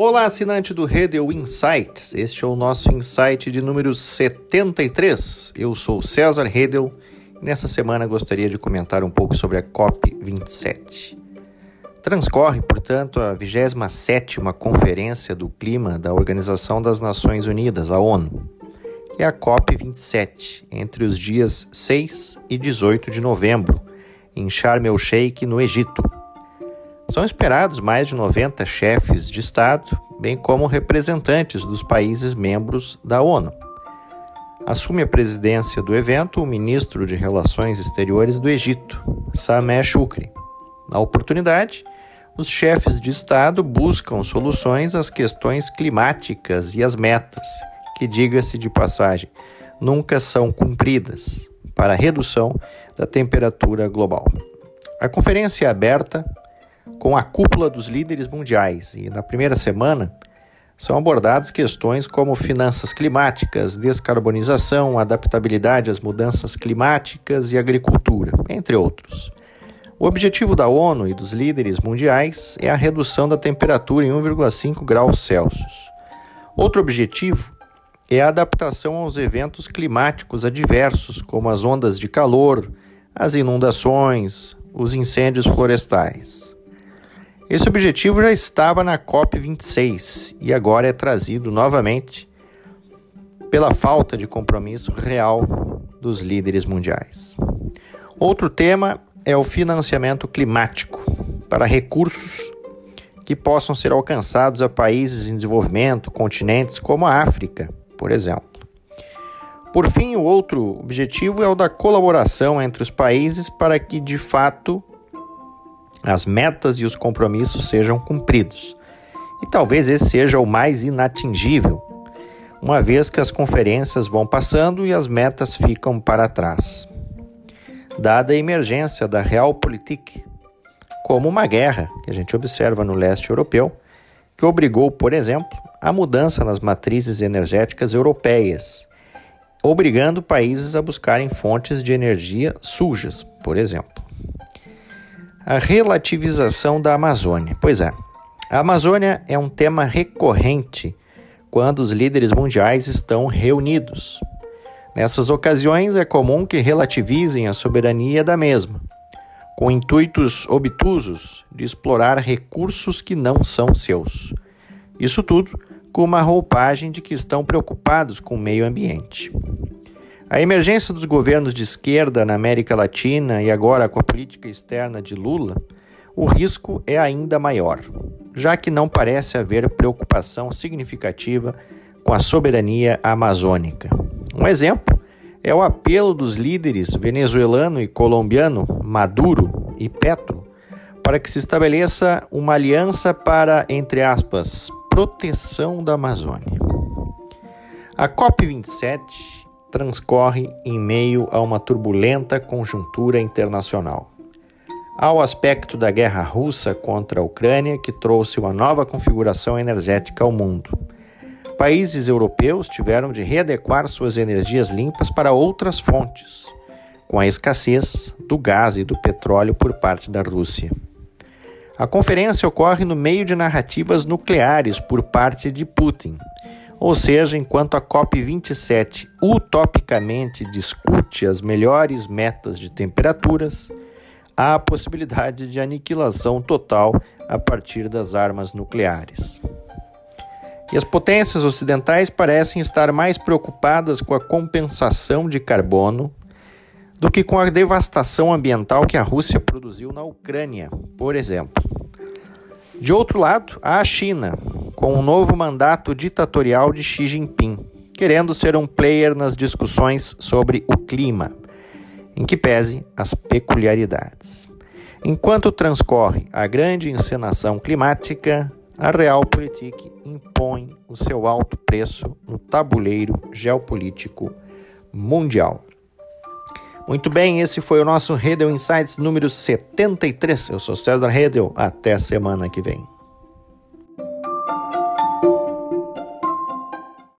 Olá, assinante do Redel Insights. Este é o nosso insight de número 73. Eu sou César Redel e nessa semana gostaria de comentar um pouco sobre a COP27. Transcorre, portanto, a 27ª Conferência do Clima da Organização das Nações Unidas, a ONU, e a COP27, entre os dias 6 e 18 de novembro, em Sharm el-Sheikh, no Egito. São esperados mais de 90 chefes de Estado, bem como representantes dos países membros da ONU. Assume a presidência do evento o ministro de Relações Exteriores do Egito, Sameh Shukri. Na oportunidade, os chefes de Estado buscam soluções às questões climáticas e às metas, que, diga-se de passagem, nunca são cumpridas, para a redução da temperatura global. A conferência é aberta com a cúpula dos líderes mundiais e na primeira semana são abordadas questões como finanças climáticas, descarbonização, adaptabilidade às mudanças climáticas e agricultura, entre outros. O objetivo da ONU e dos líderes mundiais é a redução da temperatura em 1,5 graus Celsius. Outro objetivo é a adaptação aos eventos climáticos adversos, como as ondas de calor, as inundações, os incêndios florestais. Esse objetivo já estava na COP26 e agora é trazido novamente pela falta de compromisso real dos líderes mundiais. Outro tema é o financiamento climático para recursos que possam ser alcançados a países em desenvolvimento, continentes como a África, por exemplo. Por fim, o outro objetivo é o da colaboração entre os países para que, de fato, as metas e os compromissos sejam cumpridos. E talvez esse seja o mais inatingível, uma vez que as conferências vão passando e as metas ficam para trás. Dada a emergência da Realpolitik, como uma guerra que a gente observa no leste europeu, que obrigou, por exemplo, a mudança nas matrizes energéticas europeias, obrigando países a buscarem fontes de energia sujas, por exemplo a relativização da Amazônia. Pois é, a Amazônia é um tema recorrente quando os líderes mundiais estão reunidos. Nessas ocasiões, é comum que relativizem a soberania da mesma, com intuitos obtusos de explorar recursos que não são seus. Isso tudo com uma roupagem de que estão preocupados com o meio ambiente. A emergência dos governos de esquerda na América Latina e agora com a política externa de Lula, o risco é ainda maior, já que não parece haver preocupação significativa com a soberania amazônica. Um exemplo é o apelo dos líderes venezuelano e colombiano Maduro e Petro para que se estabeleça uma aliança para, entre aspas, proteção da Amazônia. A COP27 transcorre em meio a uma turbulenta conjuntura internacional. Há o aspecto da guerra russa contra a Ucrânia que trouxe uma nova configuração energética ao mundo. Países europeus tiveram de readequar suas energias limpas para outras fontes, com a escassez do gás e do petróleo por parte da Rússia. A conferência ocorre no meio de narrativas nucleares por parte de Putin, ou seja, enquanto a COP27 utopicamente discute as melhores metas de temperaturas, há a possibilidade de aniquilação total a partir das armas nucleares. E as potências ocidentais parecem estar mais preocupadas com a compensação de carbono do que com a devastação ambiental que a Rússia produziu na Ucrânia, por exemplo. De outro lado, há a China, com o novo mandato ditatorial de Xi Jinping, querendo ser um player nas discussões sobre o clima, em que pese as peculiaridades. Enquanto transcorre a grande encenação climática, a Realpolitik impõe o seu alto preço no tabuleiro geopolítico mundial. Muito bem, esse foi o nosso Redel Insights número 73. Eu sou César Redel. Até semana que vem.